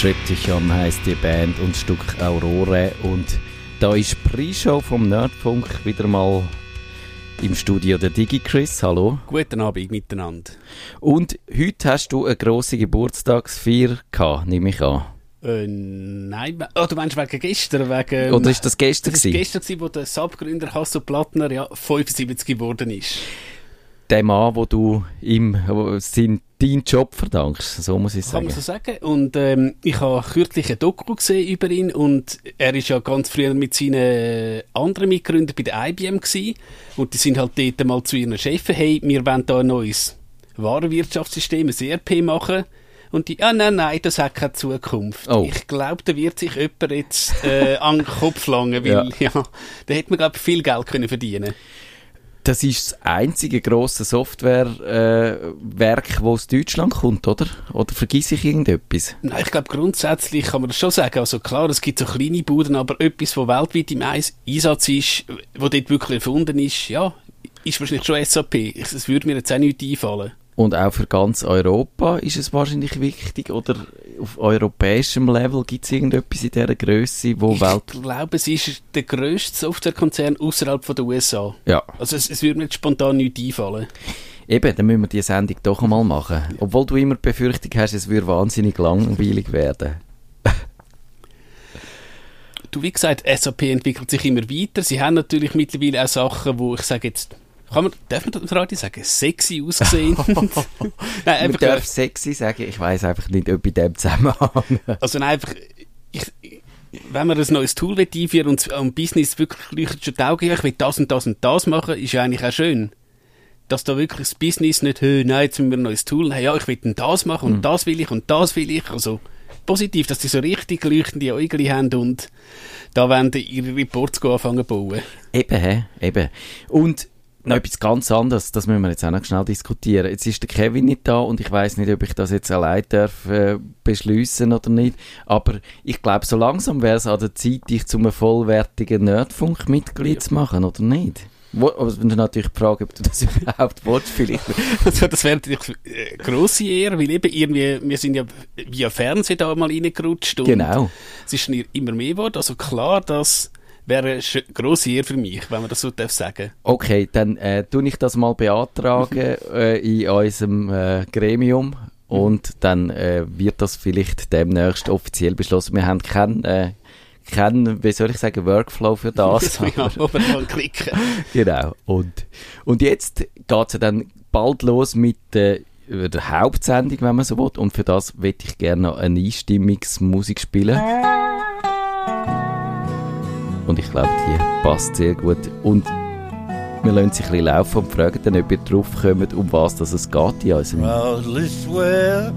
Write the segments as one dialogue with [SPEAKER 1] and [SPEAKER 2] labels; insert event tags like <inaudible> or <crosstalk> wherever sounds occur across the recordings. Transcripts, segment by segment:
[SPEAKER 1] Triptychon heisst die Band und das Stück Aurore. Und da ist Pre-Show vom Nerdfunk wieder mal im Studio der DigiChris. Hallo.
[SPEAKER 2] Guten Abend miteinander.
[SPEAKER 1] Und heute hast du eine grosse Geburtstagsfeier gehabt, nehme ich an.
[SPEAKER 2] Äh, nein, oh, du meinst wegen gestern? Wegen,
[SPEAKER 1] Oder ist das gestern?
[SPEAKER 2] Das war gestern, wo der Subgründer Hasso Plattner ja 75 geworden ist.
[SPEAKER 1] Der Mann, wo du ihm sein, deinen Job verdankst, so muss ich sagen.
[SPEAKER 2] Kann man so sagen. Und ähm, ich habe kürzlich ein Doku gesehen über ihn und er ist ja ganz früher mit seinen anderen Mitgründern bei der IBM gewesen. und die sind halt dort mal zu ihren Chefen, hey, wir wollen da ein neues Warenwirtschaftssystem, ein ERP machen und die, ah nein, nein, das hat keine Zukunft. Oh. Ich glaube, da wird sich jemand jetzt äh, an den Kopf langen, weil ja. <laughs> ja da hätte man, glaube ich, viel Geld können verdienen
[SPEAKER 1] das ist das einzige grosse Softwarewerk, äh, das aus Deutschland kommt, oder? Oder vergesse ich irgendetwas?
[SPEAKER 2] Nein, ich glaube, grundsätzlich kann man das schon sagen. Also klar, es gibt so kleine Buden, aber etwas, das weltweit im Einsatz ist, wo dort wirklich erfunden ist, ja, ist wahrscheinlich schon SAP. Es würde mir jetzt auch nicht einfallen.
[SPEAKER 1] Und auch für ganz Europa ist es wahrscheinlich wichtig, oder auf europäischem Level gibt es irgendetwas in dieser Größe, wo
[SPEAKER 2] ich
[SPEAKER 1] Welt...
[SPEAKER 2] Ich glaube, es ist der grösste Softwarekonzern außerhalb der USA.
[SPEAKER 1] Ja.
[SPEAKER 2] Also es, es würde mir spontan nichts einfallen.
[SPEAKER 1] Eben, dann müssen wir diese Sendung doch einmal machen. Obwohl du immer die Befürchtung hast, es würde wahnsinnig langweilig werden.
[SPEAKER 2] du, wie gesagt, SAP entwickelt sich immer weiter. Sie haben natürlich mittlerweile auch Sachen, wo ich sage jetzt kann man, darf man das Radio sagen? Sexy ausgesehen? <laughs>
[SPEAKER 1] nein, einfach, man darf sexy sagen, ich weiß einfach nicht, ob in dem Zusammenhang.
[SPEAKER 2] also nein, einfach, ich, wenn man ein neues Tool einführen und am Business wirklich leuchtet schon die Augen, ich will das und das und das machen, ist ja eigentlich auch schön. Dass da wirklich das Business nicht, hey, nein, jetzt müssen wir ein neues Tool haben, ja, ich will das machen und hm. das will ich und das will ich, also positiv, dass die so richtig leuchtende Augen haben und da werden ihre Reports anfangen zu bauen.
[SPEAKER 1] Eben, eben. Und noch etwas ganz anderes, das müssen wir jetzt auch noch schnell diskutieren. Jetzt ist der Kevin nicht da und ich weiß nicht, ob ich das jetzt allein darf äh, beschließen oder nicht. Aber ich glaube, so langsam wäre es an der Zeit, dich zum vollwertigen Nerdfunk-Mitglied ja. zu machen, oder nicht? Wo, aber es ist natürlich die Frage, ob du das <laughs> überhaupt willst, vielleicht.
[SPEAKER 2] also, das wäre natürlich eine äh, grosse Ehre, weil eben irgendwie, wir sind ja via Fernsehen da mal reingerutscht. Und
[SPEAKER 1] genau.
[SPEAKER 2] Es ist immer mehr geworden. Also klar, dass wäre eine grosse Ehre für mich, wenn man das so darf sagen
[SPEAKER 1] Okay, dann äh, tue ich das mal beantragen <laughs> äh, in unserem äh, Gremium und dann äh, wird das vielleicht demnächst offiziell beschlossen. Wir haben keinen, äh, keinen wie soll ich sagen, Workflow für das. <laughs>
[SPEAKER 2] ja, aber mal klicken. <laughs>
[SPEAKER 1] genau. Und, und jetzt geht es dann bald los mit äh, der Hauptsendung, wenn man so will. Und für das möchte ich gerne noch eine Einstimmungsmusik spielen. Und ich glaube, die passt sehr gut. Und wir lassen sich ein bisschen laufen und fragen dann, ob ihr drauf kommt, um was das es geht in unserem... Proudly swept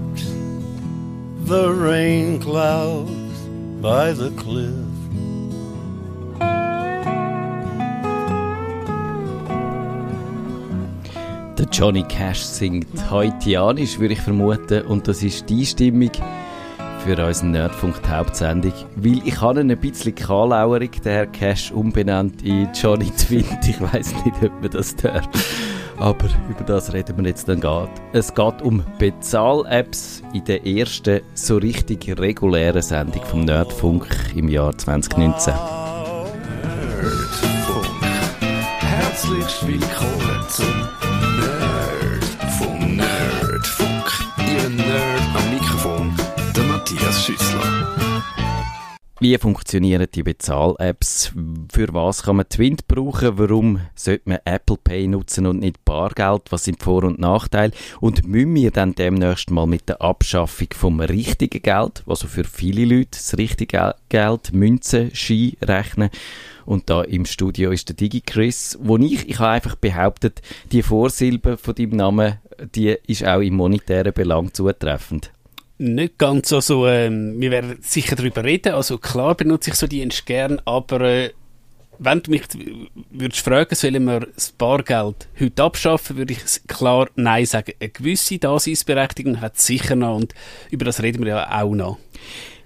[SPEAKER 1] the rain clouds by the cliff Der Johnny Cash singt haitianisch, würde ich vermuten, und das ist die Stimmung, für unseren Nerdfunk Hauptsendung. Weil ich habe ihn ein bisschen kalauerig, der Herr Cash, umbenannt in Johnny Twint. Ich weiß nicht, ob man das darf. Aber über das reden wir jetzt dann gerade. Es geht um Bezahl-Apps in der ersten so richtig regulären Sendung vom Nerdfunk im Jahr 2019. Nerdfunk. Herzlich willkommen zum Schüssler. Wie funktionieren die Bezahl-Apps? Für was kann man Twint brauchen? Warum sollte man Apple Pay nutzen und nicht Bargeld? Was sind Vor- und Nachteile? Und müssen wir dann demnächst mal mit der Abschaffung vom richtigen Geld, also für viele Leute das richtige Geld, Münzen, Ski rechnen? Und da im Studio ist der DigiChris, wo ich, ich habe einfach behauptet, die Vorsilbe von deinem Namen, die ist auch im monetären Belang zutreffend
[SPEAKER 2] nicht ganz so, so ähm, wir werden sicher darüber reden, also klar benutze ich so Dienst gern, aber äh, wenn du mich würdest fragen, sollen wir das Bargeld heute abschaffen, würde ich klar Nein sagen. Eine gewisse Daseinsberechtigung hat es sicher noch und über das reden wir ja auch noch.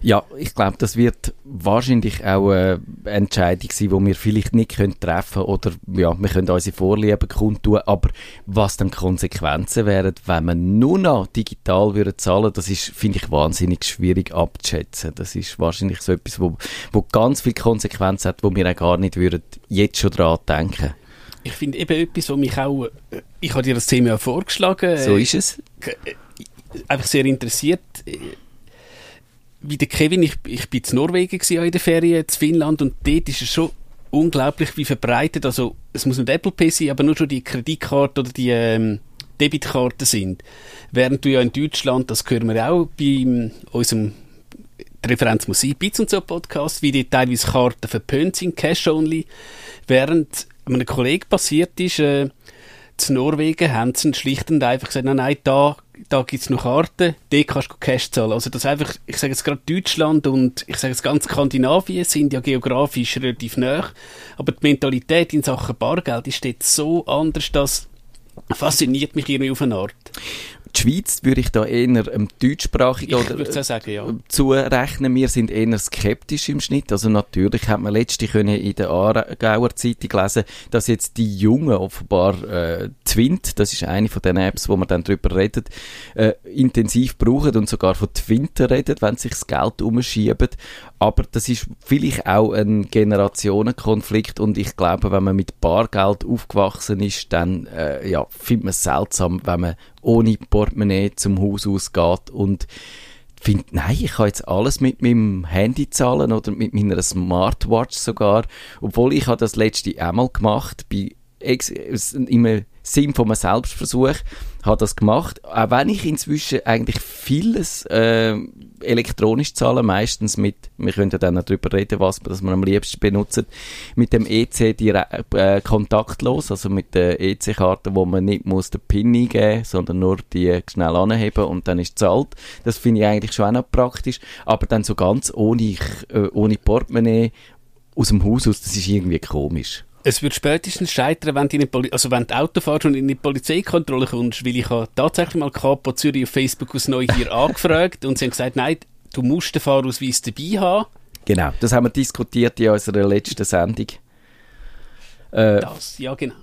[SPEAKER 1] Ja, ich glaube, das wird wahrscheinlich auch eine Entscheidung sein, die wir vielleicht nicht können treffen können oder ja, wir können unsere Vorlieben kundtun, aber was dann Konsequenzen wären, wenn man nur noch digital würde zahlen, das ist, finde ich, wahnsinnig schwierig abzuschätzen. Das ist wahrscheinlich so etwas, wo, wo ganz viele Konsequenzen hat, wo wir auch gar nicht würden jetzt schon daran denken.
[SPEAKER 2] Ich finde eben etwas, was mich auch, ich habe dir das Thema ja vorgeschlagen.
[SPEAKER 1] So ist es.
[SPEAKER 2] Äh, einfach sehr interessiert wie der Kevin, ich, ich bin in Norwegen in der Ferien, in Finnland, und dort ist es schon unglaublich, wie verbreitet, also es muss nicht Apple Pay sein, aber nur schon die Kreditkarte oder die ähm, Debitkarten sind. Während du ja in Deutschland, das hören wir auch bei unserem die Referenz Musik, Bits und so Podcast, wie die teilweise Karten verpönt sind, Cash Only, während einem Kollegen passiert ist, äh, zu Norwegen haben sie schlicht und einfach gesagt, nein, nein, da, da gibt es noch Karten, die kannst du Cash zahlen. Also das einfach, ich sage jetzt gerade Deutschland und ich sage jetzt ganz Skandinavien sind ja geografisch relativ nah, aber die Mentalität in Sachen Bargeld ist dort so anders, dass fasziniert mich irgendwie auf eine Art
[SPEAKER 1] die Schweiz würde ich da eher ähm, deutschsprachig
[SPEAKER 2] oder, sagen, ja.
[SPEAKER 1] zurechnen. Wir sind eher skeptisch im Schnitt. Also natürlich hat man letztlich können in der Aargauer Zeitung lesen, dass jetzt die Jungen offenbar äh, Twint, das ist eine von den Apps, wo man dann drüber redet, äh, intensiv brauchen und sogar von Twinten redet, wenn sich das Geld umschieben. Aber das ist vielleicht auch ein Generationenkonflikt und ich glaube, wenn man mit Bargeld aufgewachsen ist, dann äh, ja, findet man es seltsam, wenn man ohne Portemonnaie zum Haus ausgeht und findet, nein, ich kann jetzt alles mit meinem Handy zahlen oder mit meiner Smartwatch sogar, obwohl ich habe das letzte einmal gemacht, bei im Sinn von einem Selbstversuch, habe das gemacht, auch wenn ich inzwischen eigentlich vieles äh, elektronisch zahle, meistens mit, wir können ja dann darüber reden, was das man am liebsten benutzt, mit dem EC direkt, äh, kontaktlos, also mit der EC-Karte, wo man nicht muss den PIN eingeben, sondern nur die schnell anheben und dann ist zahlt. Das finde ich eigentlich schon auch noch praktisch, aber dann so ganz ohne, äh, ohne Portemonnaie aus dem Haus aus, das ist irgendwie komisch.
[SPEAKER 2] Es wird spätestens scheitern, wenn du, Poli also wenn du Auto fährst und in die Polizeikontrolle kommst, weil ich habe tatsächlich mal Capo Zürich auf Facebook aus Neugier <laughs> angefragt und sie haben gesagt, nein, du musst den Fahrausweis dabei haben.
[SPEAKER 1] Genau, das haben wir diskutiert in unserer letzten Sendung.
[SPEAKER 2] Äh, das, ja genau.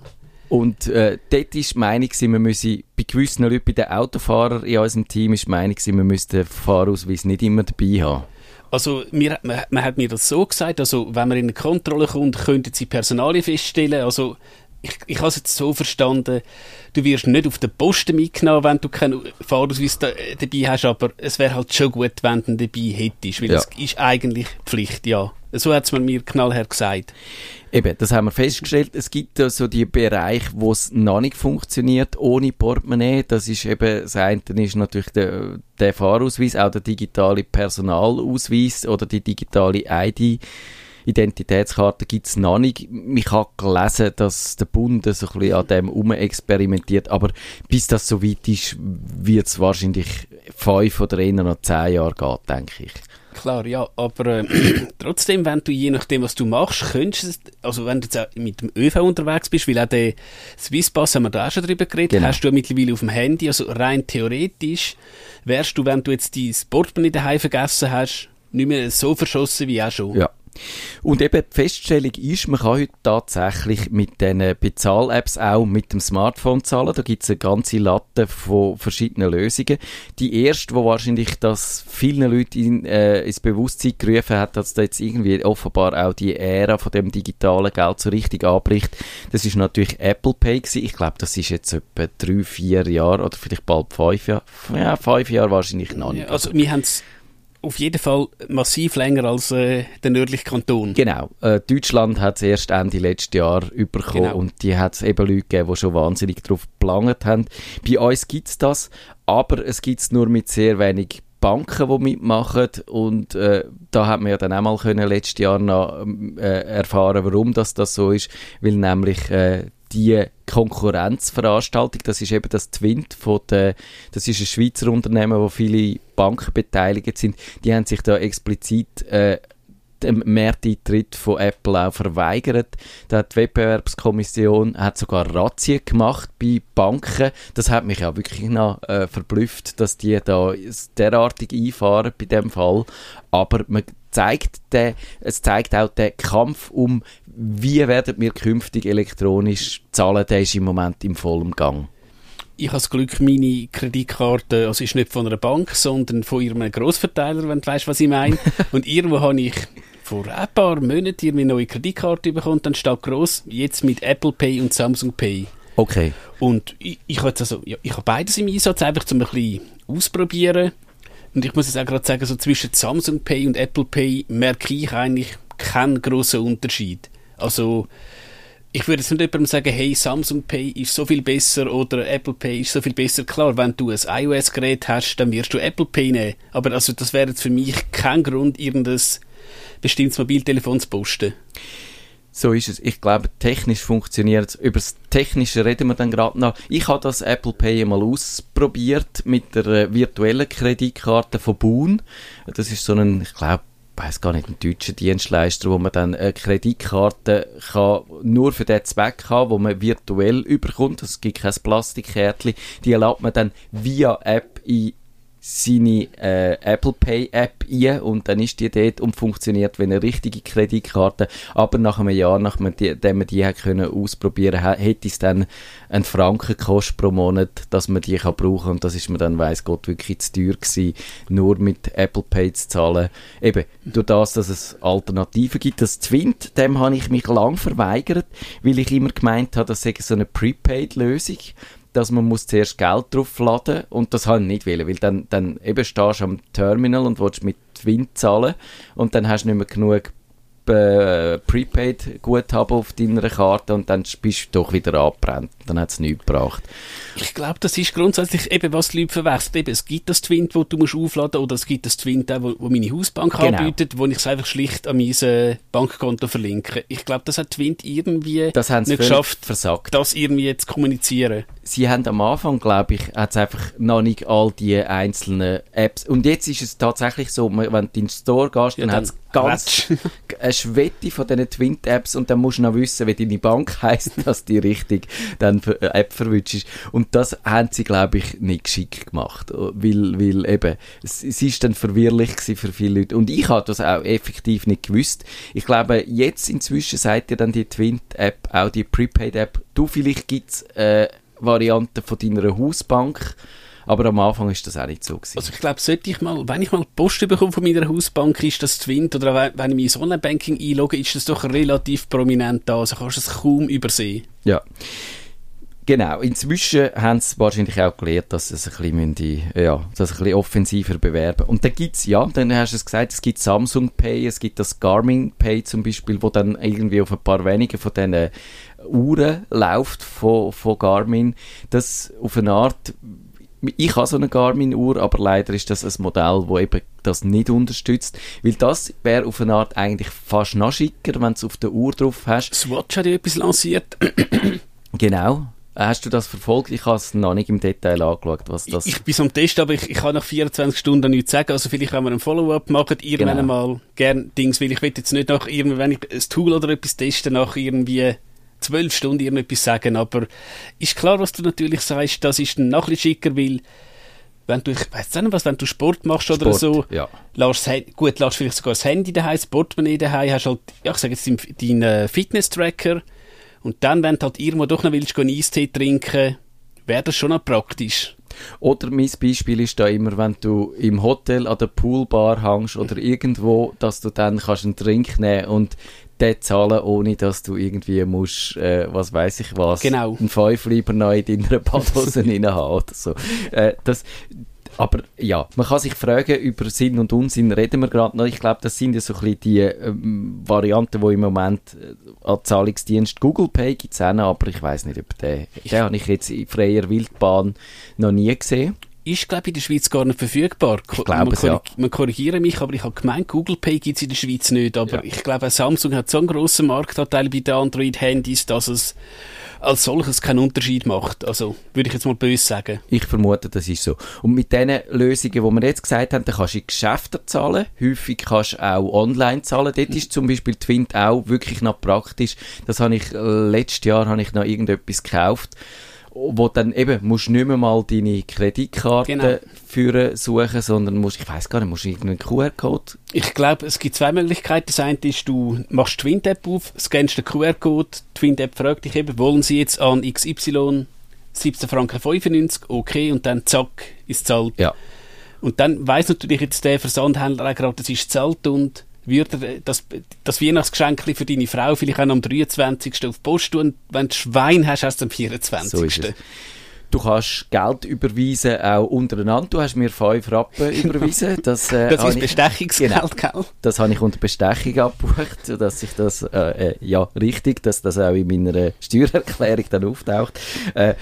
[SPEAKER 1] Und äh, dort ist die Meinung, wir müssen, bei gewissen Leuten, bei den Autofahrern in unserem Team, ist die Meinung, wir müssen den Fahrausweis nicht immer dabei haben.
[SPEAKER 2] Also mir, man, man, hat mir das so gesagt, also wenn man in eine Kontrolle kommt, könnten sie Personalien feststellen. Also ich, ich habe es jetzt so verstanden, du wirst nicht auf den Posten mitgenommen, wenn du keinen Fahrausweis da, dabei hast, aber es wäre halt schon gut, wenn du ihn dabei hättest, weil ja. es ist eigentlich Pflicht, ja. So hat es mir knallhart gesagt.
[SPEAKER 1] Eben, das haben wir festgestellt. Es gibt so also die Bereiche, wo es noch nicht funktioniert, ohne Portemonnaie. Das ist eben, das eine ist natürlich der, der Fahrausweis, auch der digitale Personalausweis oder die digitale ID. Identitätskarte gibt es noch nicht. Ich habe gelesen, dass der Bund so ein bisschen an dem experimentiert, aber bis das so weit ist, wird es wahrscheinlich fünf oder eher noch zehn Jahre gehen, denke ich.
[SPEAKER 2] Klar, ja, aber äh, <clears throat> trotzdem, wenn du je nachdem, was du machst, könntest also wenn du jetzt mit dem ÖV unterwegs bist, weil auch der Swisspass, haben wir da auch schon drüber geredet, genau. hast du ja mittlerweile auf dem Handy, also rein theoretisch wärst du, wenn du jetzt dein Portemonnaie daheim vergessen hast, nicht mehr so verschossen wie auch schon.
[SPEAKER 1] Ja. Und eben die Feststellung ist, man kann heute tatsächlich mit den Bezahl-Apps auch mit dem Smartphone zahlen. Da gibt es eine ganze Latte von verschiedenen Lösungen. Die erste, wo wahrscheinlich das vielen Leuten in, äh, ins Bewusstsein gerufen hat, dass da jetzt irgendwie offenbar auch die Ära von dem digitalen Geld so richtig anbricht, das ist natürlich Apple Pay gewesen. Ich glaube, das ist jetzt etwa drei, vier Jahre oder vielleicht bald fünf Jahre. Ja, fünf Jahre wahrscheinlich noch nicht.
[SPEAKER 2] Also wir haben auf jeden Fall massiv länger als äh, der nördliche Kanton.
[SPEAKER 1] Genau. Äh, Deutschland hat es erst Ende letzten Jahr bekommen genau. und die hat es eben Leute gegeben, die schon wahnsinnig darauf geplant haben. Bei uns gibt es das, aber es gibt es nur mit sehr wenig Banken, die mitmachen und äh, da hat man ja dann auch mal können letztes Jahr noch äh, erfahren, warum das, das so ist, weil nämlich äh, die Konkurrenzveranstaltung, das ist eben das Twint von der, das ist ein Schweizer Unternehmen, wo viele Banken beteiligt sind, die haben sich da explizit äh, den Markteintritt von Apple auch verweigert. Da hat die Wettbewerbskommission hat sogar Razzien gemacht bei Banken. Das hat mich auch wirklich noch äh, verblüfft, dass die da derartig einfahren bei dem Fall. Aber man zeigt den, es zeigt auch den Kampf um, wie werden wir künftig elektronisch zahlen, der ist im Moment im vollen Gang
[SPEAKER 2] ich habe das Glück, meine Kreditkarte, also ist nicht von einer Bank, sondern von ihrem Grossverteiler, wenn du weißt, was ich meine. <laughs> und irgendwo habe ich vor ein paar Monaten eine neue Kreditkarte bekommen, dann steht gross, jetzt mit Apple Pay und Samsung Pay.
[SPEAKER 1] Okay.
[SPEAKER 2] Und ich, ich, habe also, ja, ich habe beides im Einsatz, einfach zum ein bisschen ausprobieren. Und ich muss jetzt auch gerade sagen, so zwischen Samsung Pay und Apple Pay merke ich eigentlich keinen grossen Unterschied. Also, ich würde jetzt nicht jemandem sagen, hey, Samsung Pay ist so viel besser oder Apple Pay ist so viel besser. Klar, wenn du ein iOS-Gerät hast, dann wirst du Apple Pay nehmen. Aber also, das wäre jetzt für mich kein Grund, irgendein bestimmtes Mobiltelefon zu posten.
[SPEAKER 1] So ist es. Ich glaube, technisch funktioniert es. Über das Technische reden wir dann gerade noch. Ich habe das Apple Pay mal ausprobiert mit der äh, virtuellen Kreditkarte von Boon. Das ist so ein, ich glaube, weiß gar nicht, ein deutscher Dienstleister, wo man dann eine Kreditkarte kann nur für den Zweck haben, wo man virtuell überkommt. Es gibt kein Plastikkärtchen. Die lädt man dann via App in seine äh, Apple Pay App ein und dann ist die dort und funktioniert wie eine richtige Kreditkarte. Aber nach einem Jahr, nachdem man die hat können ausprobieren hätte es dann einen Franken gekostet pro Monat, dass man die kann brauchen und das ist mir dann, weiß Gott, wirklich zu teuer gewesen, nur mit Apple Pay zu zahlen. Eben, durch das, dass es Alternativen gibt. Das Twint, dem habe ich mich lang verweigert, weil ich immer gemeint habe, das sei so eine Prepaid-Lösung dass man muss zuerst Geld draufladen und das habe ich nicht wollen, weil dann, dann eben stehst du am Terminal und willst mit Twin zahlen und dann hast du nicht mehr genug äh, Prepaid-Guthaben auf deiner Karte und dann bist du doch wieder abbrennt. Dann hat es nichts gebracht.
[SPEAKER 2] Ich glaube, das ist grundsätzlich eben, was die Leute verwechseln. Eben, es gibt das Twint, wo du musst aufladen oder es gibt das Twint, wo, wo meine Hausbank genau. anbietet, wo ich es einfach schlicht an mein äh, Bankkonto verlinke. Ich glaube, das hat Twint irgendwie
[SPEAKER 1] das nicht geschafft, versagt.
[SPEAKER 2] das irgendwie zu kommunizieren.
[SPEAKER 1] Sie haben am Anfang, glaube ich, hat es einfach noch nicht all die einzelnen Apps. Und jetzt ist es tatsächlich so, wenn du in den Store gehst, ja, dann, dann hat es ganz eine Schwette von diesen Twint-Apps und dann musst du noch wissen, wie deine Bank <laughs> heisst, dass die richtig dann für äh, App verwünscht ist. Und das haben sie, glaube ich, nicht geschickt gemacht. Weil, weil eben, es, es ist dann verwirrlich für viele Leute. Und ich habe das auch effektiv nicht gewusst. Ich glaube, jetzt inzwischen sagt ihr dann die Twint-App, auch die Prepaid-App, du, vielleicht gibt es äh, Varianten von deiner Hausbank, aber am Anfang ist das auch nicht so gewesen.
[SPEAKER 2] Also ich glaube, sollte ich mal, wenn ich mal Post bekomme von meiner Hausbank, ist das Twint oder wenn ich mich in Online-Banking einlogge, ist das doch relativ prominent da, also kannst du es kaum übersehen.
[SPEAKER 1] Ja. Genau, inzwischen haben sie wahrscheinlich auch gelernt, dass sie es ein bisschen, ja, das ein bisschen offensiver bewerben. Und dann gibt es, ja, dann hast du es gesagt, es gibt Samsung Pay, es gibt das Garmin Pay zum Beispiel, wo dann irgendwie auf ein paar wenige von diesen Uhren läuft von, von Garmin. Das auf eine Art ich habe so eine Garmin-Uhr, aber leider ist das ein Modell, das eben das nicht unterstützt, weil das wäre auf eine Art eigentlich fast noch schicker, wenn du es auf der Uhr drauf hast.
[SPEAKER 2] Swatch hat ja etwas lanciert. <coughs>
[SPEAKER 1] genau. Hast du das verfolgt? Ich habe es noch nicht im Detail angeschaut, was das...
[SPEAKER 2] Ich, ich bin am Test, aber ich, ich kann nach 24 Stunden nichts sagen. Also vielleicht wenn wir ein Follow-up machen, irgendwann genau. mal gern Dings, weil ich will jetzt nicht nach irgendwie, wenn ich ein Tool oder etwas teste, nach irgendwie zwölf Stunden irgendetwas sagen, aber ist klar, was du natürlich sagst, das ist dann noch ein bisschen schicker, weil wenn du, ich weiß nicht was, wenn du Sport machst oder Sport, so,
[SPEAKER 1] ja.
[SPEAKER 2] lässt, gut, lässt vielleicht sogar das Handy daheim, das Portemonnaie daheim, hast halt, ja, ich sage jetzt deinen dein Fitness-Tracker und dann, wenn du halt irgendwo doch noch willst, einen Eistee trinken, wäre das schon noch praktisch.
[SPEAKER 1] Oder mein Beispiel ist da immer, wenn du im Hotel an der Poolbar hängst oder irgendwo, dass du dann kannst einen Drink nehmen und den zahlen, ohne dass du irgendwie musst, äh, was weiß ich was,
[SPEAKER 2] genau.
[SPEAKER 1] einen Fünf lieber neu in deiner Badhose <laughs> haben oder so. Äh, das, aber ja, man kann sich fragen, über Sinn und Unsinn reden wir gerade noch. Ich glaube, das sind ja so ein bisschen die ähm, Varianten, die im Moment äh, an Zahlungsdienst Google Pay gibt es aber ich weiß nicht, ob der, den habe ich jetzt in freier Wildbahn noch nie gesehen.
[SPEAKER 2] Ist, glaube ich, in der Schweiz gar nicht verfügbar.
[SPEAKER 1] Ich glaube
[SPEAKER 2] man,
[SPEAKER 1] ja.
[SPEAKER 2] man korrigiere mich, aber ich habe gemeint, Google Pay gibt es in der Schweiz nicht. Aber ja. ich glaube, Samsung hat so einen grossen Marktanteil bei den Android-Handys, dass es als solches keinen Unterschied macht. Also würde ich jetzt mal böse sagen.
[SPEAKER 1] Ich vermute, das ist so. Und mit den Lösungen, die wir jetzt gesagt haben, dann kannst du in Geschäften zahlen. Häufig kannst du auch online zahlen. Dort ist zum Beispiel Twint auch wirklich noch praktisch. Das habe ich, äh, letztes Jahr habe ich noch irgendetwas gekauft wo dann eben musst nicht mehr mal deine Kreditkarte genau. führen suchen, sondern musst, ich weiß gar nicht, musst du irgendeinen QR-Code?
[SPEAKER 2] Ich glaube, es gibt zwei Möglichkeiten. Das eine ist, du machst die Twint-App auf, scannst den QR-Code, die Twint-App fragt dich eben, wollen sie jetzt an XY 17 Franken 95, okay, und dann zack, ist zahlt.
[SPEAKER 1] Ja.
[SPEAKER 2] Und dann weiss natürlich jetzt der Versandhändler auch gerade, das ist zahlt und würde das, das Weihnachtsgeschenk für deine Frau vielleicht auch am 23. auf die Post tun. Wenn du Schwein hast, hast du am 24. So
[SPEAKER 1] Du kannst Geld überweisen, auch untereinander. Du hast mir 5 Rappen <laughs> überwiesen.
[SPEAKER 2] Das, äh, das ist Bestechungsgeld, genau, gell?
[SPEAKER 1] Das habe ich unter Bestechung abgebucht, dass ich das, äh, äh, ja, richtig, dass das auch in meiner Steuererklärung dann auftaucht. Äh,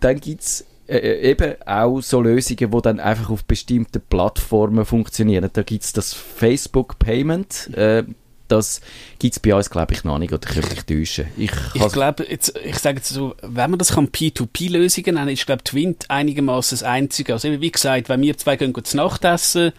[SPEAKER 1] dann gibt es äh, äh, eben auch so Lösungen, die dann einfach auf bestimmten Plattformen funktionieren. Da gibt es das Facebook Payment. Äh, das gibt es bei uns, glaube ich, noch nicht, oder könnte ich täuschen.
[SPEAKER 2] Ich, ich glaube, ich sage jetzt so, wenn man das kann P2P-Lösungen nennen, ist, glaube Twint einigermaßen das Einzige. Also eben, wie gesagt, wenn wir zwei gehen zu Nacht essen,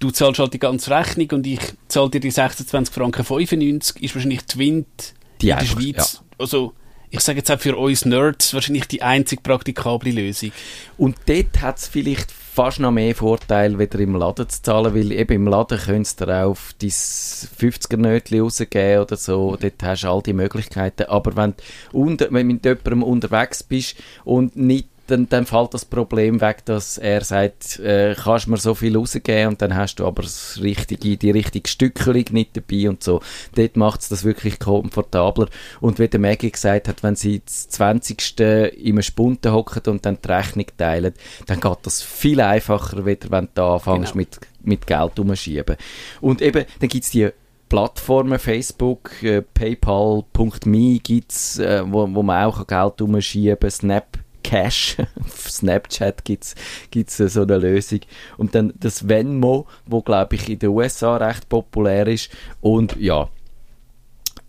[SPEAKER 2] du zahlst halt die ganze Rechnung und ich zahle dir die 26 Franken 95, ist wahrscheinlich Twint
[SPEAKER 1] die
[SPEAKER 2] in der Schweiz, ja. also ich sage jetzt auch für uns Nerds, wahrscheinlich die einzig praktikable Lösung.
[SPEAKER 1] Und dort hat es vielleicht fast noch mehr Vorteile, wieder im Laden zu zahlen, weil eben im Laden könntest du auf dein 50er-Nötchen rausgeben oder so, dort hast du all die Möglichkeiten, aber wenn du mit jemandem unterwegs bist und nicht dann, dann fällt das Problem weg, dass er sagt, äh, kannst mir so viel rausgeben und dann hast du aber das richtige, die richtige Stückelung nicht dabei und so. Dort macht es das wirklich komfortabler. Und wie der Maggie gesagt hat, wenn sie das 20. im Spunten hocken und dann die Rechnung teilen, dann geht das viel einfacher, wieder, wenn du anfängst genau. mit, mit Geld umschieben. Und eben, dann gibt es die Plattformen, Facebook, äh, PayPal.me gibt's, äh, wo, wo man auch Geld umschieben kann, Snap Cash. <laughs> Auf Snapchat gibt es so eine Lösung. Und dann das Venmo, wo glaube ich in den USA recht populär ist. Und ja,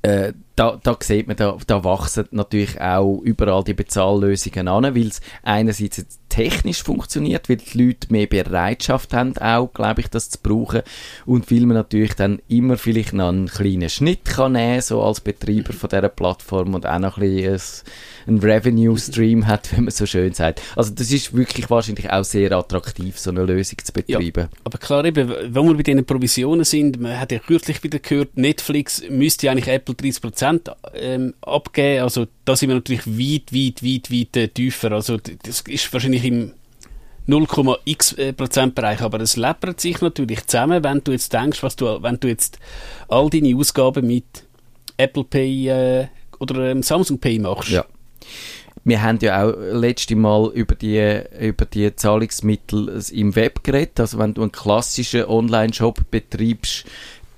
[SPEAKER 1] äh, da, da sieht man, da, da wachsen natürlich auch überall die Bezahllösungen an, weil es einerseits technisch funktioniert, weil die Leute mehr Bereitschaft haben, auch, glaube ich, das zu brauchen und weil man natürlich dann immer vielleicht noch einen kleinen Schnitt kann nehmen, so als Betreiber von dieser Plattform und auch noch ein bisschen einen Revenue-Stream hat, wie man so schön sagt. Also das ist wirklich wahrscheinlich auch sehr attraktiv, so eine Lösung zu betreiben. Ja,
[SPEAKER 2] aber klar eben, wenn wir bei diesen Provisionen sind, man hat ja kürzlich wieder gehört, Netflix müsste eigentlich Apple 30% ähm, abgeben, also da sind wir natürlich weit, weit, weit, weit äh, tiefer, also das ist wahrscheinlich im 0,x äh, Prozent Bereich, aber es läppert sich natürlich zusammen, wenn du jetzt denkst, was du, wenn du jetzt all deine Ausgaben mit Apple Pay äh, oder ähm, Samsung Pay machst.
[SPEAKER 1] Ja. Wir haben ja auch letzte Mal über die, über die Zahlungsmittel im Web geredet. Also wenn du einen klassischen Online-Shop betreibst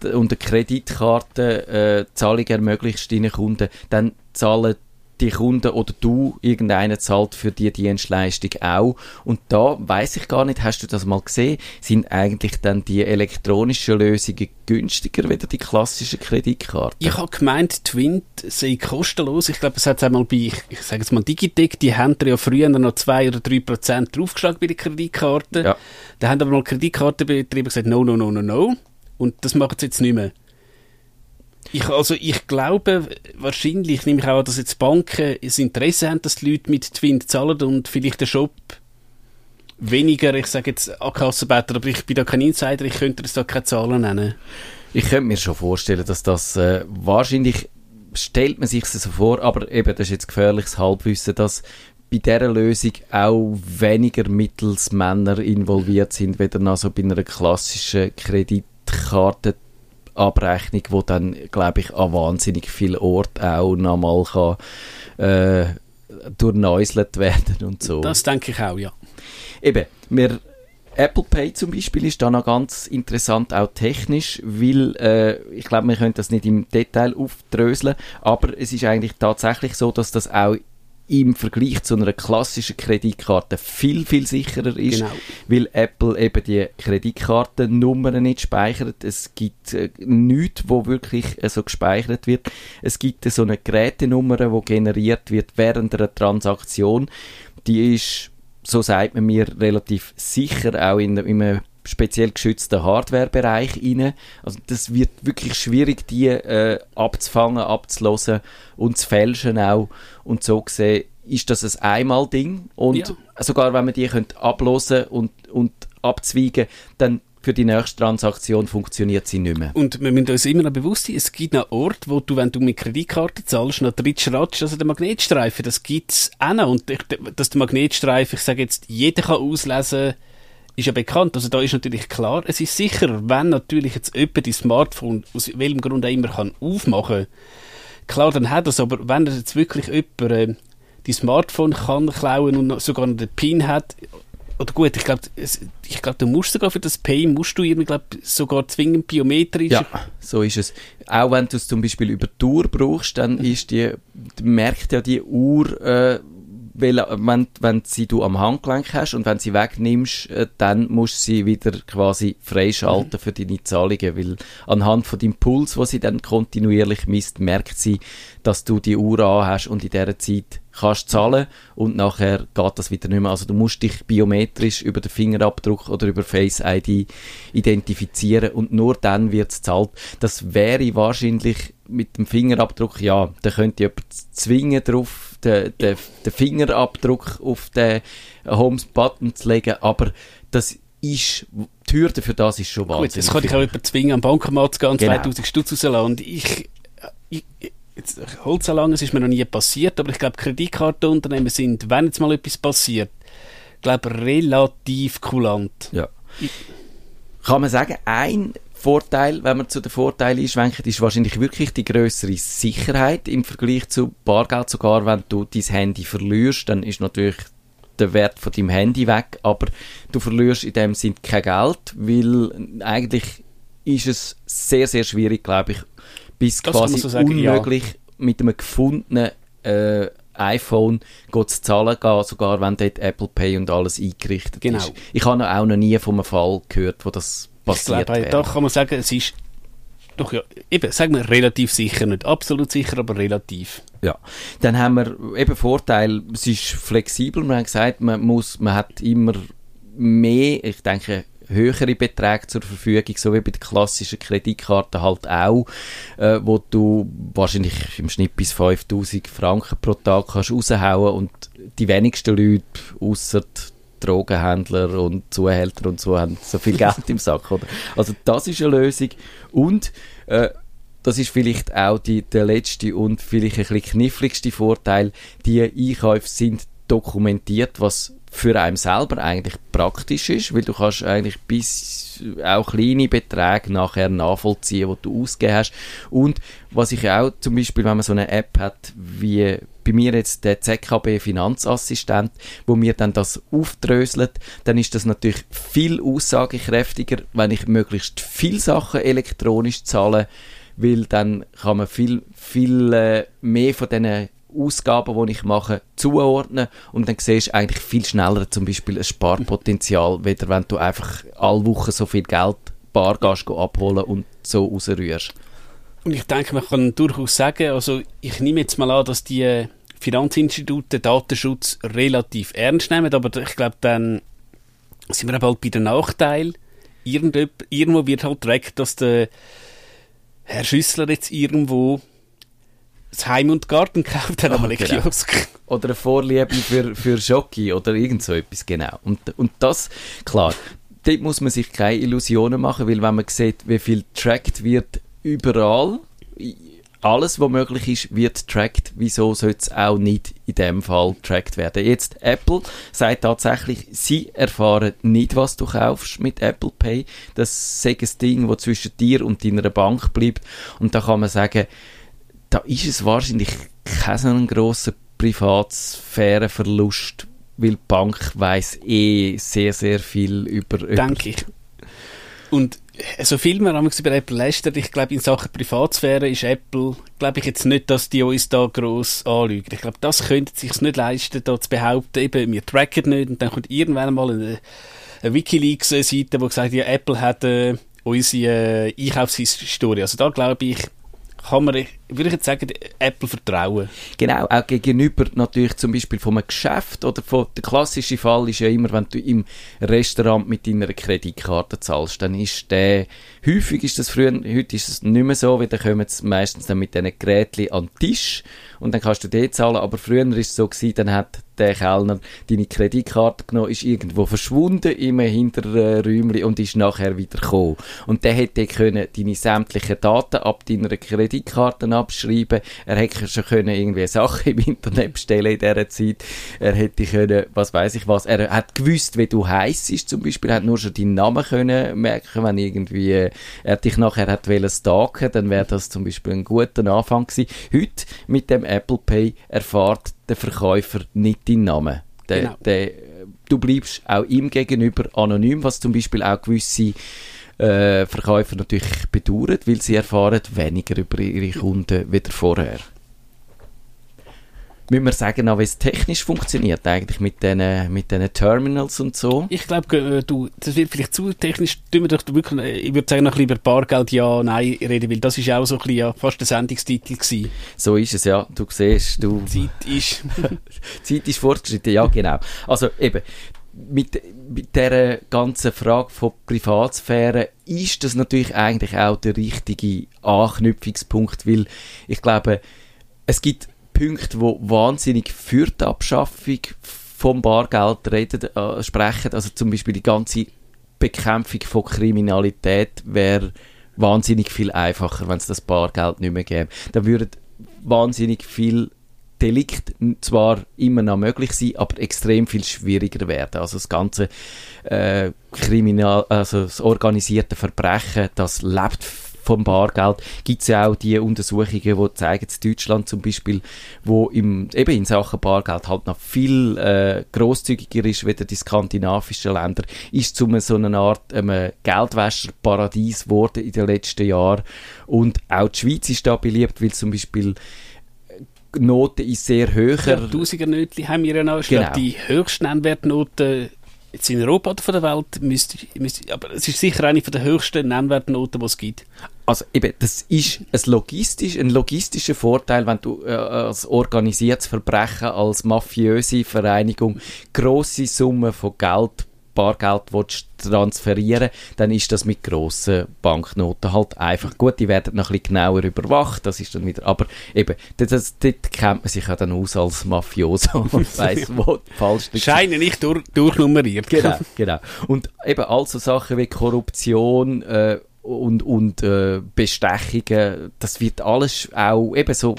[SPEAKER 1] und eine Kreditkarte äh, Zahlung ermöglicht deinen Kunden, dann zahlen die Kunden oder du, irgendeiner zahlt für die Dienstleistung auch. Und da weiß ich gar nicht, hast du das mal gesehen, sind eigentlich dann die elektronischen Lösungen günstiger als die klassischen Kreditkarten?
[SPEAKER 2] Ich habe gemeint, Twint sei kostenlos. Ich glaube, es hat einmal bei, ich, ich sage jetzt mal Digitec, die haben ja früher noch 2 oder 3 Prozent draufgeschlagen bei den Kreditkarten. Ja. Da haben aber mal Kreditkartenbetriebe gesagt, no, no, no, no, no. Und das machen sie jetzt nicht mehr. Ich, also ich glaube, wahrscheinlich nehme ich auch, dass jetzt Banken das Interesse haben, dass die Leute mit Twin zahlen und vielleicht der Shop weniger, ich sage jetzt an Kassenbetter, aber ich bin da kein Insider, ich könnte das da keine Zahlen nennen.
[SPEAKER 1] Ich könnte mir schon vorstellen, dass das äh, wahrscheinlich stellt man sich so vor, aber eben, das ist jetzt gefährliches Halbwissen, dass bei dieser Lösung auch weniger Mittelsmänner involviert sind, weder noch so bei einer klassischen Kreditkarte Abrechnung, die dann, glaube ich, an wahnsinnig vielen Orten auch nochmal kann, äh, durchnäuselt werden und so.
[SPEAKER 2] Das denke ich auch, ja.
[SPEAKER 1] Eben, wir Apple Pay zum Beispiel ist da noch ganz interessant, auch technisch, weil äh, ich glaube, wir können das nicht im Detail aufdröseln, aber es ist eigentlich tatsächlich so, dass das auch im Vergleich zu einer klassischen Kreditkarte viel, viel sicherer ist, genau. weil Apple eben die Kreditkartennummern nicht speichert. Es gibt äh, nichts, wo wirklich äh, so gespeichert wird. Es gibt äh, so eine Gerätenummer, die generiert wird während einer Transaktion. Die ist, so sagt man mir, relativ sicher auch in, in einem speziell geschützten Hardware-Bereich rein. Also das wird wirklich schwierig, die äh, abzufangen, abzulosen und zu fälschen auch. Und so gesehen ist das ein Einmal-Ding. Und ja. sogar wenn man die könnte ablosen und, und abzweigen, dann für die nächste Transaktion funktioniert sie nicht mehr.
[SPEAKER 2] Und wir müssen uns immer noch bewusst sein, es gibt noch Orte, wo du, wenn du mit Kreditkarte zahlst, noch drittschratsch, also der Magnetstreifen, das gibt es auch noch. Und dass der Magnetstreifen, ich sage jetzt, jeder kann auslesen, ist ja bekannt. Also da ist natürlich klar, es ist sicher, wenn natürlich jetzt jemand die Smartphone aus welchem Grund auch immer kann aufmachen klar, dann hat es, aber wenn er jetzt wirklich jemand äh, die Smartphone kann klauen und sogar noch den PIN hat, oder gut, ich glaube, ich glaub, du musst sogar für das Pay, musst du irgendwie, glaub, sogar zwingend biometrisch.
[SPEAKER 1] Ja, so ist es. Auch wenn du es zum Beispiel über die Uhr brauchst, dann ist die, merkt ja die Uhr, äh, weil, wenn, wenn sie du am Handgelenk hast und wenn sie wegnimmst, äh, dann musst du sie wieder quasi freischalten mhm. für deine Zahlungen, weil anhand von dem Puls, wo sie dann kontinuierlich misst, merkt sie, dass du die Uhr an hast und in dieser Zeit kannst zahlen und nachher geht das wieder nicht mehr. Also du musst dich biometrisch über den Fingerabdruck oder über Face ID identifizieren und nur dann wird es zahlt. Das wäre wahrscheinlich mit dem Fingerabdruck, ja, da könnte jemand zwingen drauf, den, den, den Fingerabdruck auf den Homes-Button zu legen, aber das ist, die Hürde für das ist schon wahnsinnig. Gut,
[SPEAKER 2] das kann ich auch jemand zwingen, am Bankomat zu gehen und genau. 2000 Stutz rauszulassen. Und ich, ich, jetzt, Holzanlangen, es ist mir noch nie passiert, aber ich glaube, Kreditkartenunternehmen sind, wenn jetzt mal etwas passiert, glaube relativ kulant.
[SPEAKER 1] Ja. Ich, Kann man sagen, ein Vorteil, wenn man zu den Vorteilen einschwenkt, ist wahrscheinlich wirklich die größere Sicherheit im Vergleich zu Bargeld. Sogar wenn du dein Handy verlierst, dann ist natürlich der Wert von deinem Handy weg, aber du verlierst in dem Sinn kein Geld, weil eigentlich ist es sehr, sehr schwierig, glaube ich, bis das quasi so sagen, unmöglich ja. mit einem gefundenen äh, iPhone zu zahlen gehen, sogar wenn dort Apple Pay und alles eingerichtet genau. ist. Ich habe auch noch nie von einem Fall gehört, wo das passiert
[SPEAKER 2] ich Da kann man sagen, es ist doch ja, eben, sagen wir relativ sicher, nicht absolut sicher, aber relativ.
[SPEAKER 1] Ja, dann haben wir eben Vorteil, es ist flexibel, wir haben gesagt, man muss, man hat immer mehr, ich denke, höhere Beträge zur Verfügung, so wie bei der klassischen Kreditkarte halt auch, äh, wo du wahrscheinlich im Schnitt bis 5000 Franken pro Tag kannst raushauen und die wenigsten Leute, außer Drogenhändler und Zuhälter und so haben so viel Geld im Sack, oder? Also das ist eine Lösung und äh, das ist vielleicht auch die, der letzte und vielleicht ein bisschen kniffligste Vorteil. Die Einkäufe sind dokumentiert, was für einen selber eigentlich praktisch ist, weil du kannst eigentlich bis auch kleine Beträge nachher nachvollziehen, die du ausgegeben hast. Und was ich auch zum Beispiel, wenn man so eine App hat, wie bei mir jetzt der ZKB Finanzassistent, wo mir dann das aufdröselt, dann ist das natürlich viel aussagekräftiger, wenn ich möglichst viel Sachen elektronisch zahle, weil dann kann man viel, viel äh, mehr von diesen Ausgaben, die ich mache, zuordnen und dann siehst du eigentlich viel schneller zum Beispiel ein Sparpotenzial, weder wenn du einfach alle Wochen so viel Geld bar gehst, abholen und so rausrührst.
[SPEAKER 2] Und ich denke, man kann durchaus sagen, also ich nehme jetzt mal an, dass die Finanzinstitute Datenschutz relativ ernst nehmen, aber ich glaube, dann sind wir bald bei den Nachteil. Irgendwo wird halt direkt, dass der Herr Schüssler jetzt irgendwo das Heim und Garten gekauft hat, oh, aber genau. Kiosk.
[SPEAKER 1] Oder eine Vorliebe für, für Jockey oder irgend so etwas, genau. Und, und das, klar, dort muss man sich keine Illusionen machen, weil wenn man sieht, wie viel tracked wird überall, alles, was möglich ist, wird tracked. Wieso sollte es auch nicht in dem Fall tracked werden? Jetzt, Apple sagt tatsächlich, sie erfahren nicht, was du kaufst mit Apple Pay. Das ist ein Ding, das zwischen dir und deiner Bank bleibt. Und da kann man sagen, da ist es wahrscheinlich kein so ein grosser Privatsphärenverlust, weil die Bank weiß eh sehr, sehr viel über...
[SPEAKER 2] Denke ich. Und so viel wir haben über Apple lästern, ich glaube, in Sachen Privatsphäre ist Apple, glaube ich jetzt nicht, dass die uns da gross anlügen. Ich glaube, das könnte sich nicht leisten, da zu behaupten, eben, wir tracken nicht und dann kommt irgendwann mal eine, eine Wikileaks-Seite, die sagt, ja, Apple hat äh, unsere äh, Einkaufshistorie. Also da glaube ich, kann man, würde ich jetzt sagen, Apple vertrauen.
[SPEAKER 1] Genau, auch gegenüber natürlich zum Beispiel von einem Geschäft oder von, der klassische Fall ist ja immer, wenn du im Restaurant mit deiner Kreditkarte zahlst, dann ist der, häufig ist das früher, heute ist es nicht mehr so, weil dann kommen sie meistens dann mit diesen Geräten an den Tisch und dann kannst du den zahlen, aber früher ist es so gewesen, dann hat der Kellner deine Kreditkarte genommen, ist irgendwo verschwunden im Hinterräumchen und ist nachher wieder gekommen. Und der hätte deine sämtlichen Daten ab deiner Kreditkarte abschreiben. Er hätte schon können irgendwie Sachen im Internet bestellen in dieser Zeit. Er hätte können, was weiß ich was, er hat gewusst, wie du heisst zum Beispiel, er hat nur schon deinen Namen können merken, wenn irgendwie äh, er dich nachher hat stalken, dann wäre das zum Beispiel ein guter Anfang gewesen. Heute mit dem Apple Pay erfahrt der Verkäufer nicht deinen Namen. Der, genau. der, du bleibst auch ihm gegenüber anonym, was zum Beispiel auch gewisse äh, Verkäufer natürlich bedauern, weil sie erfahren weniger über ihre Kunden wieder vorher müssen wir sagen, auch wie es technisch funktioniert, eigentlich mit diesen mit den Terminals und so?
[SPEAKER 2] Ich glaube, äh, du, das wird vielleicht zu technisch, tun wir doch wirklich, äh, ich würde sagen, noch ein bisschen über Bargeld ja, nein reden, weil das ist auch so ein bisschen, ja, fast der Sendungstitel gewesen.
[SPEAKER 1] So ist es, ja. Du siehst, du...
[SPEAKER 2] Zeit ist... <laughs>
[SPEAKER 1] Zeit ist fortgeschritten, ja, genau. Also eben, mit, mit dieser ganzen Frage von Privatsphäre ist das natürlich eigentlich auch der richtige Anknüpfungspunkt, weil ich glaube, es gibt Punkte, die wahnsinnig für die Abschaffung vom Bargeld reden, äh, sprechen. Also zum Beispiel die ganze Bekämpfung von Kriminalität wäre wahnsinnig viel einfacher, wenn es das Bargeld nicht mehr gäbe. Da würden wahnsinnig viel Delikt zwar immer noch möglich sein, aber extrem viel schwieriger werden. Also das ganze äh, Kriminal, also das organisierte Verbrechen, das lebt vom Bargeld. Gibt es ja auch die Untersuchungen, die zeigen, dass Deutschland zum Beispiel, wo im, eben in Sachen Bargeld halt noch viel äh, großzügiger ist wie die skandinavischen Länder, ist zu so einer Art ähm, Geldwäscherparadies geworden in den letzten Jahren. Und auch die Schweiz ist da beliebt, weil zum Beispiel Note ist sehr höher.
[SPEAKER 2] Ja, Tausiger haben wir ja noch. Ich genau. glaube, die höchsten Nennwertnoten jetzt in Europa oder von der Welt, müsste, müsste, aber es ist sicher eine der höchsten Nennwertnoten, die es gibt.
[SPEAKER 1] Also eben, das ist ein, logistisch, ein logistischer Vorteil, wenn du äh, als organisiertes Verbrechen, als mafiöse Vereinigung grosse Summen von Geld Bargeld willst transferieren dann ist das mit grossen Banknoten halt einfach gut. Die werden noch ein bisschen genauer überwacht, das ist dann wieder, aber eben, das, dort kennt man sich ja dann aus als Mafioso <laughs> und weiss, wo falsch
[SPEAKER 2] ist. Scheine nicht durch, durchnummeriert.
[SPEAKER 1] Genau, genau. Und eben all so Sachen wie Korruption, äh, und, und äh, Bestechungen, das wird alles auch eben so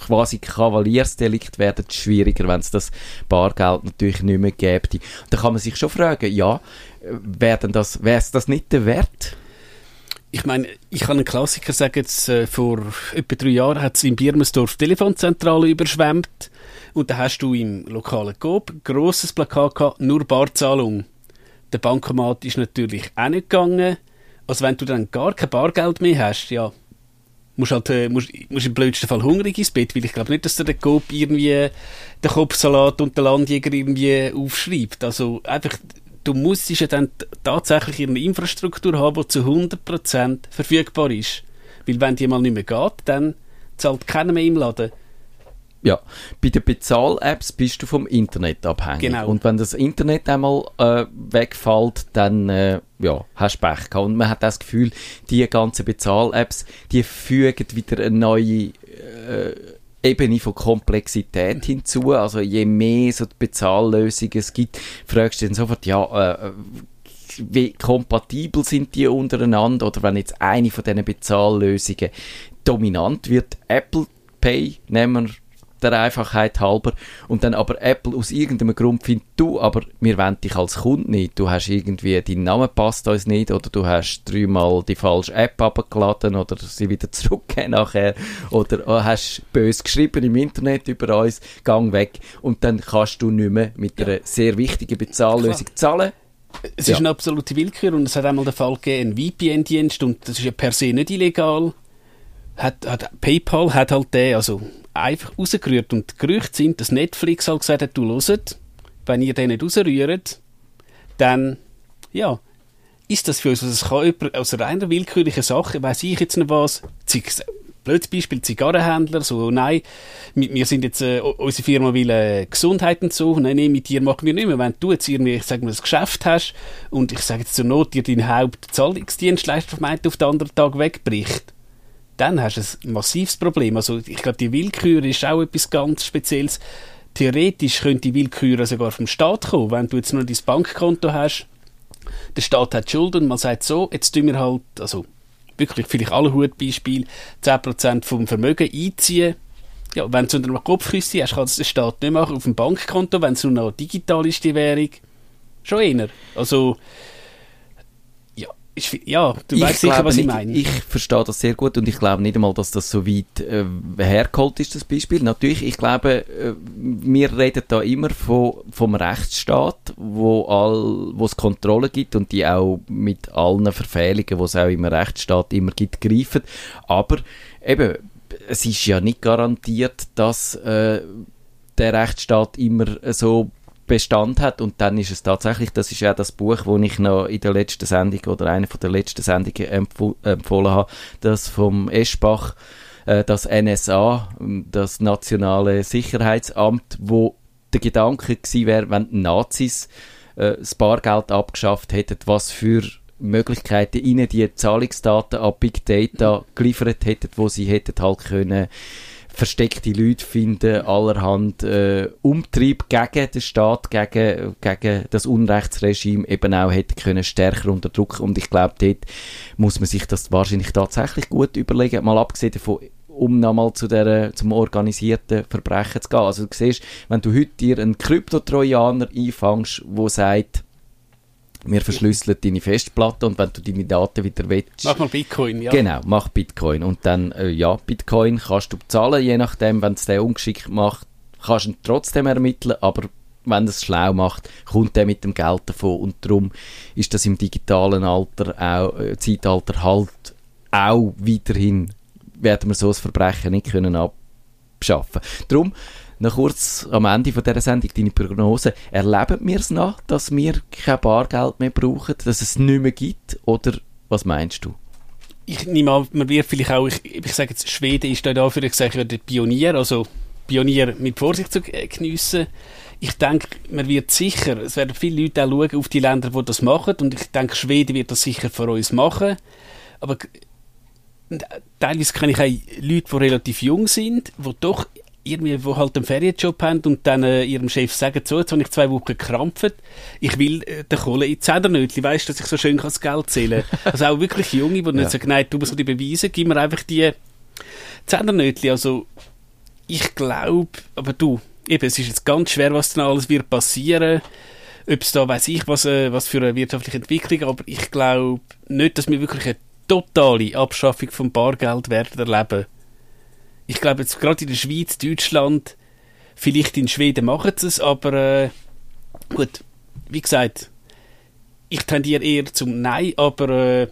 [SPEAKER 1] quasi Kavaliersdelikt werden schwieriger, wenn es das Bargeld natürlich nicht mehr gäbe. Da kann man sich schon fragen, ja, wäre das, es das nicht der Wert?
[SPEAKER 2] Ich meine, ich kann einen Klassiker sagen, jetzt, äh, vor etwa drei Jahren hat es in Birmensdorf Telefonzentrale überschwemmt und da hast du im lokalen Coop ein grosses Plakat gehabt, nur Barzahlung. Der Bankomat ist natürlich auch nicht gegangen. Also wenn du dann gar kein Bargeld mehr hast, ja, musst halt, äh, musst, musst im blödsten Fall hungrig ins Bett, weil ich glaube nicht, dass der Coop irgendwie den Kopfsalat und den Landjäger irgendwie aufschreibt. Also einfach, du musst ja dann tatsächlich eine Infrastruktur haben, die zu 100% verfügbar ist. Weil wenn die mal nicht mehr geht, dann zahlt keiner mehr im Laden.
[SPEAKER 1] Ja, bei den Bezahl-Apps bist du vom Internet abhängig. Genau. Und wenn das Internet einmal äh, wegfällt, dann äh, ja, hast du Pech gehabt. Und man hat das Gefühl, die ganzen Bezahl-Apps, die fügen wieder eine neue äh, Ebene von Komplexität hinzu. Also je mehr so Bezahllösungen es gibt, fragst du dann sofort, ja, äh, wie kompatibel sind die untereinander? Oder wenn jetzt eine von diesen Bezahllösungen dominant wird, Apple Pay, nehmen wir der Einfachheit halber. Und dann aber Apple aus irgendeinem Grund findet, du, aber wir wollen dich als Kunde nicht. Du hast irgendwie, dein Name passt uns nicht oder du hast dreimal die falsche App abgeladen oder sie wieder <laughs> zurückgegeben nachher oder oh, hast bös geschrieben im Internet über uns, gang weg. Und dann kannst du nicht mehr mit ja. einer sehr wichtigen Bezahllösung Klar. zahlen
[SPEAKER 2] es ja. ist eine absolute Willkür und es hat einmal den Fall gegeben, ein VPN-Dienst und das ist ja per se nicht illegal. Hat, hat, PayPal hat halt den also einfach rausgerührt und die Gerüchte sind, dass Netflix halt gesagt hat, du hört, wenn ihr den nicht rausrührt, dann, ja, ist das für uns, also es kann jemand aus reiner willkürlichen Sache, weiß ich jetzt nicht was, blödes Beispiel, Zigarrenhändler, so, nein, wir sind jetzt, äh, unsere Firma will äh, Gesundheit und so, nein, nein, mit dir machen wir nicht mehr. Wenn du jetzt irgendwie, ich sage mal, ein Geschäft hast und ich sage jetzt zur Not, dir dein Hauptzahlungsdienstleister auf den anderen Tag wegbricht, dann hast du ein massives Problem. Also ich glaube, die Willkür ist auch etwas ganz Spezielles. Theoretisch könnte die Willkür sogar vom Staat kommen, wenn du jetzt nur dein Bankkonto hast. Der Staat hat Schulden und man sagt so, jetzt tun wir halt, also wirklich vielleicht alle Hutbeispiel, 10% vom Vermögen einziehen. Ja, wenn du unter einem Kopfküsse hast, kann das der Staat nicht machen auf dem Bankkonto, wenn es nur noch digital ist, die Währung. Schon eher. Also, ja, du ich weißt sicher, was ich meine.
[SPEAKER 1] Ich, ich verstehe das sehr gut und ich glaube nicht einmal, dass das so weit äh, hergeholt ist, das Beispiel. Natürlich, ich glaube, äh, wir reden da immer von, vom Rechtsstaat, wo all, wo es Kontrollen gibt und die auch mit allen Verfehlungen, die es auch im Rechtsstaat immer gibt, greifen. Aber eben, es ist ja nicht garantiert, dass äh, der Rechtsstaat immer so Bestand hat und dann ist es tatsächlich, das ist ja das Buch, wo ich noch in der letzten Sendung oder einer von der letzten Sendungen empf empfohlen habe, das vom Eschbach, äh, das NSA, das Nationale Sicherheitsamt, wo der Gedanke gewesen wäre, wenn die Nazis äh, das Bargeld abgeschafft hätten, was für Möglichkeiten ihnen die Zahlungsdaten ab Big Data geliefert hätten, wo sie hätten halt können versteckte Leute finden, allerhand äh, Umtrieb gegen den Staat, gegen, gegen das Unrechtsregime eben auch hätte können stärker unterdrücken und ich glaube, dort muss man sich das wahrscheinlich tatsächlich gut überlegen, mal abgesehen davon, um nochmal zu der, zum organisierten Verbrechen zu gehen. Also du siehst, wenn du heute dir einen Kryptotrojaner einfangst, wo sagt, wir verschlüsseln deine Festplatte und wenn du deine Daten wieder willst...
[SPEAKER 2] Mach mal Bitcoin, ja.
[SPEAKER 1] Genau, mach Bitcoin. Und dann, äh, ja, Bitcoin kannst du zahlen, je nachdem, wenn es der ungeschickt macht, kannst du ihn trotzdem ermitteln, aber wenn es schlau macht, kommt er mit dem Geld davon. Und darum ist das im digitalen Alter auch, äh, Zeitalter halt auch weiterhin, werden wir so ein Verbrechen nicht können abschaffen. Darum noch kurz am Ende von dieser Sendung deine Prognose. Erleben wir es noch, dass wir kein Bargeld mehr brauchen, dass es nicht mehr gibt? Oder was meinst du?
[SPEAKER 2] Ich nehme an, man wird vielleicht auch, ich, ich sage jetzt, Schweden ist da dafür, sage, der Pionier, also Pionier mit Vorsicht zu geniessen. Ich denke, man wird sicher, es werden viele Leute auch schauen auf die Länder, die das machen und ich denke, Schweden wird das sicher für uns machen. Aber teilweise kenne ich auch Leute, die relativ jung sind, die doch irgendwie, wo halt einen Ferienjob haben und dann äh, ihrem Chef sagen, so, jetzt habe ich zwei Wochen gekrampft, ich will äh, den Kohle in die Zedernötchen, weißt dass ich so schön das Geld zählen kann. Also auch wirklich Junge, die <laughs> nicht sagen, nein, du musst die beweisen, gib mir einfach die Zedernötchen. Also, ich glaube, aber du, eben, es ist jetzt ganz schwer, was dann alles wird passieren ob es da, weiß ich, was, äh, was für eine wirtschaftliche Entwicklung, aber ich glaube nicht, dass wir wirklich eine totale Abschaffung vom Bargeld werden erleben ich glaube jetzt gerade in der Schweiz, Deutschland, vielleicht in Schweden machen sie es, aber äh, gut, wie gesagt, ich tendiere eher zum Nein, aber äh,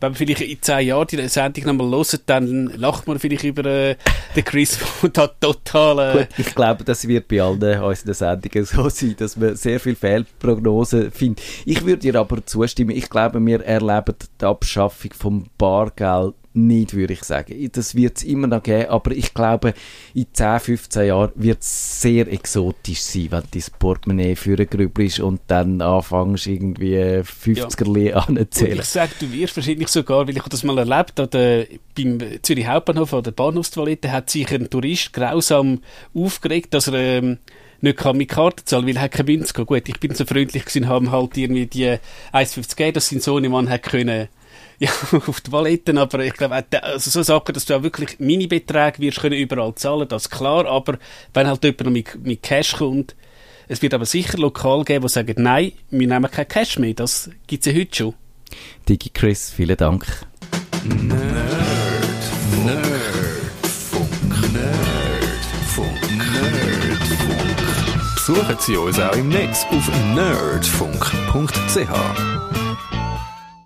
[SPEAKER 2] wenn man vielleicht in zehn Jahren die Sendung nochmal hört, dann lacht man vielleicht über äh, den Chris, <laughs> der da total...
[SPEAKER 1] Äh ich glaube, das wird bei allen unseren Sendungen so sein, dass man sehr viel Fehlprognosen findet. Ich würde dir aber zustimmen, ich glaube, wir erleben die Abschaffung vom Bargeld nicht, würde ich sagen. Das wird es immer noch geben, aber ich glaube, in 10, 15 Jahren wird es sehr exotisch sein, wenn dein Portemonnaie für ist und dann anfängst irgendwie 50er ja. anzählen.
[SPEAKER 2] Ich sage, du wirst wahrscheinlich sogar, weil ich das mal erlebt habe, beim Zürich Hauptbahnhof an der Bahnhofstoilette hat sich ein Tourist grausam aufgeregt, dass er ähm, nicht kann mit Karte zahlen, weil er keine Münze Gut, ich bin so freundlich gewesen, haben halt irgendwie die 1,50 gegeben, dass sein Sohnemann hat können ja, <laughs> auf die Walleten, aber ich glaube, also so Sachen, dass du auch wirklich Mini-Beträge wirst können überall zahlen, das ist klar, aber wenn halt jemand mit, mit Cash kommt, es wird aber sicher lokal geben, die sagen, nein, wir nehmen kein Cash mehr, das gibt es ja heute schon.
[SPEAKER 1] Digi Chris, vielen Dank. Nerd,
[SPEAKER 3] Nerdfunk, Nerdfunk, Nerdfunk. besuchen Sie uns auch im Netz auf nerdfunk.ch.